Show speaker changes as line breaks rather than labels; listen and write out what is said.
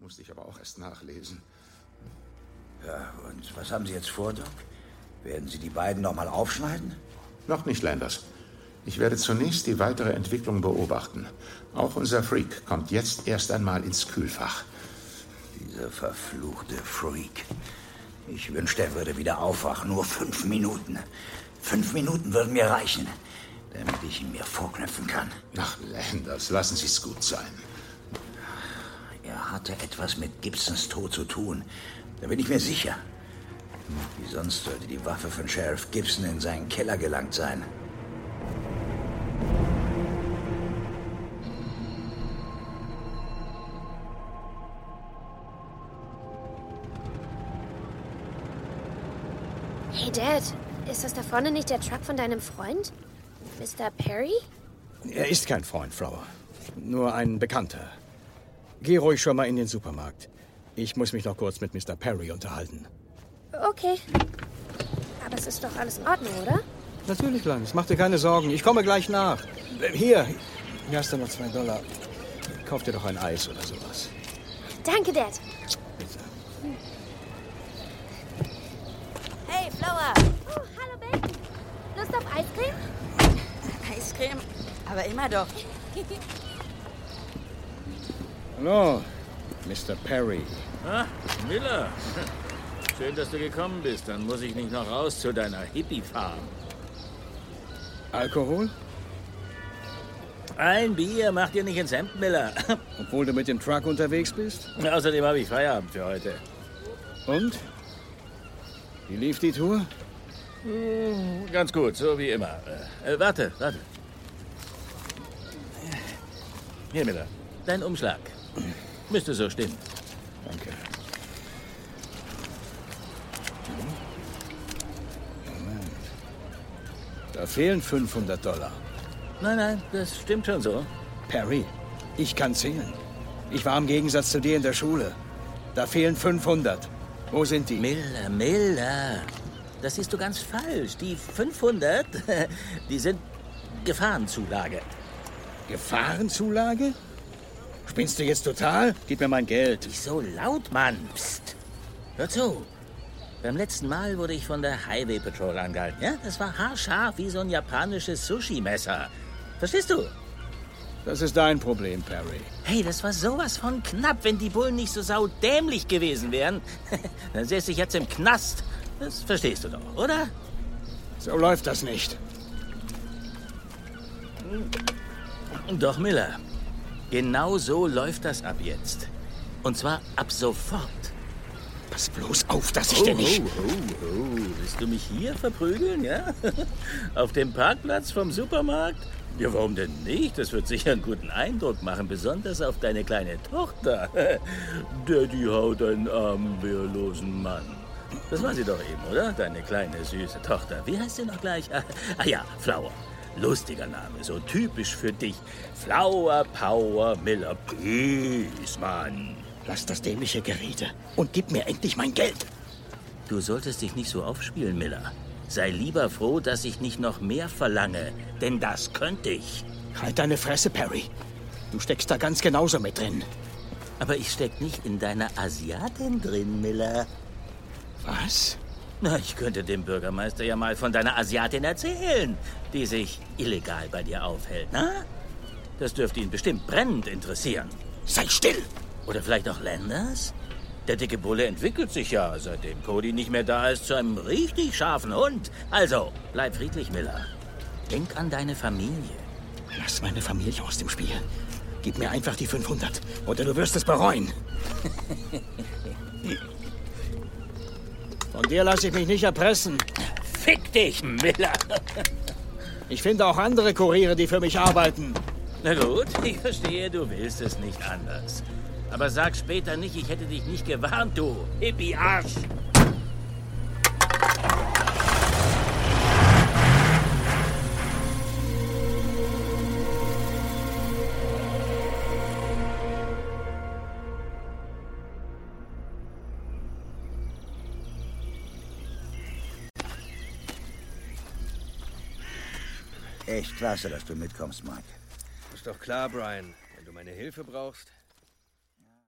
Musste ich aber auch erst nachlesen.
Ja, und was haben Sie jetzt vor, Doc? Werden Sie die beiden noch mal aufschneiden?
Noch nicht, Landers. Ich werde zunächst die weitere Entwicklung beobachten. Auch unser Freak kommt jetzt erst einmal ins Kühlfach.
Dieser verfluchte Freak. Ich wünschte, er würde wieder aufwachen. Nur fünf Minuten. Fünf Minuten würden mir reichen, damit ich ihn mir vorknöpfen kann.
Ach, Landers, lassen Sie es gut sein.
Er hatte etwas mit Gibsons Tod zu tun. Da bin ich mir sicher. Wie sonst sollte die Waffe von Sheriff Gibson in seinen Keller gelangt sein?
Hey Dad, ist das da vorne nicht der Truck von deinem Freund? Mr. Perry?
Er ist kein Freund, Flower. Nur ein Bekannter. Geh ruhig schon mal in den Supermarkt. Ich muss mich noch kurz mit Mr. Perry unterhalten.
Okay. Aber es ist doch alles in Ordnung, oder?
Natürlich, Kleines. Mach dir keine Sorgen. Ich komme gleich nach. Hier. Hier hast du noch zwei Dollar. Kauf dir doch ein Eis oder sowas.
Danke, Dad.
Bitte.
Hey, Flower!
Oh, hallo Bacon. Lust auf Eiscreme?
Eiscreme? Aber immer doch.
Hallo, Mr. Perry.
Ah, Miller. Schön, dass du gekommen bist. Dann muss ich nicht noch raus zu deiner Hippie-Farm.
Alkohol?
Ein Bier macht dir nicht ins Hemd, Miller.
Obwohl du mit dem Truck unterwegs bist?
Außerdem habe ich Feierabend für heute.
Und? Wie lief die Tour?
Hm, Ganz gut, so wie immer. Äh, äh, warte, warte. Hier, Miller. Dein Umschlag. Müsste so stimmen.
Danke. Moment. Da fehlen 500 Dollar.
Nein, nein, das stimmt schon so.
Perry, ich kann zählen. Ich war im Gegensatz zu dir in der Schule. Da fehlen 500. Wo sind die?
Miller, Miller. Das siehst du ganz falsch. Die 500, die sind Gefahrenzulage.
Gefahrenzulage? Spinnst du jetzt total? Gib mir mein Geld.
Nicht so laut, Mann. Psst. Hör zu. Beim letzten Mal wurde ich von der Highway Patrol angehalten. Ja, das war haarscharf wie so ein japanisches Sushi-Messer. Verstehst du?
Das ist dein Problem, Perry.
Hey, das war sowas von knapp. Wenn die Bullen nicht so saudämlich gewesen wären, dann säße ich jetzt im Knast. Das verstehst du doch, oder?
So läuft das nicht.
Doch, Miller. Genau so läuft das ab jetzt. Und zwar ab sofort.
Pass bloß auf, dass ich dir nicht...
Oh, oh, oh. Willst du mich hier verprügeln, ja? Auf dem Parkplatz vom Supermarkt? Ja, warum denn nicht? Das wird sicher einen guten Eindruck machen, besonders auf deine kleine Tochter. Daddy haut einen armen, wehrlosen Mann. Das war sie doch eben, oder? Deine kleine, süße Tochter. Wie heißt sie noch gleich? Ah ja, Flower. Lustiger Name, so typisch für dich. Flower Power Miller Peace, Mann.
Lass das dämliche Gerede und gib mir endlich mein Geld.
Du solltest dich nicht so aufspielen, Miller. Sei lieber froh, dass ich nicht noch mehr verlange, denn das könnte ich.
Halt deine Fresse, Perry. Du steckst da ganz genauso mit drin.
Aber ich steck nicht in deiner Asiatin drin, Miller.
Was?
Na, ich könnte dem Bürgermeister ja mal von deiner Asiatin erzählen, die sich illegal bei dir aufhält, na? Das dürfte ihn bestimmt brennend interessieren.
Sei still!
Oder vielleicht auch Landers? Der dicke Bulle entwickelt sich ja, seitdem Cody nicht mehr da ist, zu einem richtig scharfen Hund. Also, bleib friedlich, Miller. Denk an deine Familie.
Lass meine Familie aus dem Spiel. Gib mir einfach die 500 oder du wirst es bereuen. Von dir lasse ich mich nicht erpressen.
Fick dich, Miller!
Ich finde auch andere Kuriere, die für mich arbeiten.
Na gut, ich verstehe, du willst es nicht anders. Aber sag später nicht, ich hätte dich nicht gewarnt, du Hippie-Arsch!
Echt klasse, dass du mitkommst, Mike.
Ist doch klar, Brian. Wenn du meine Hilfe brauchst.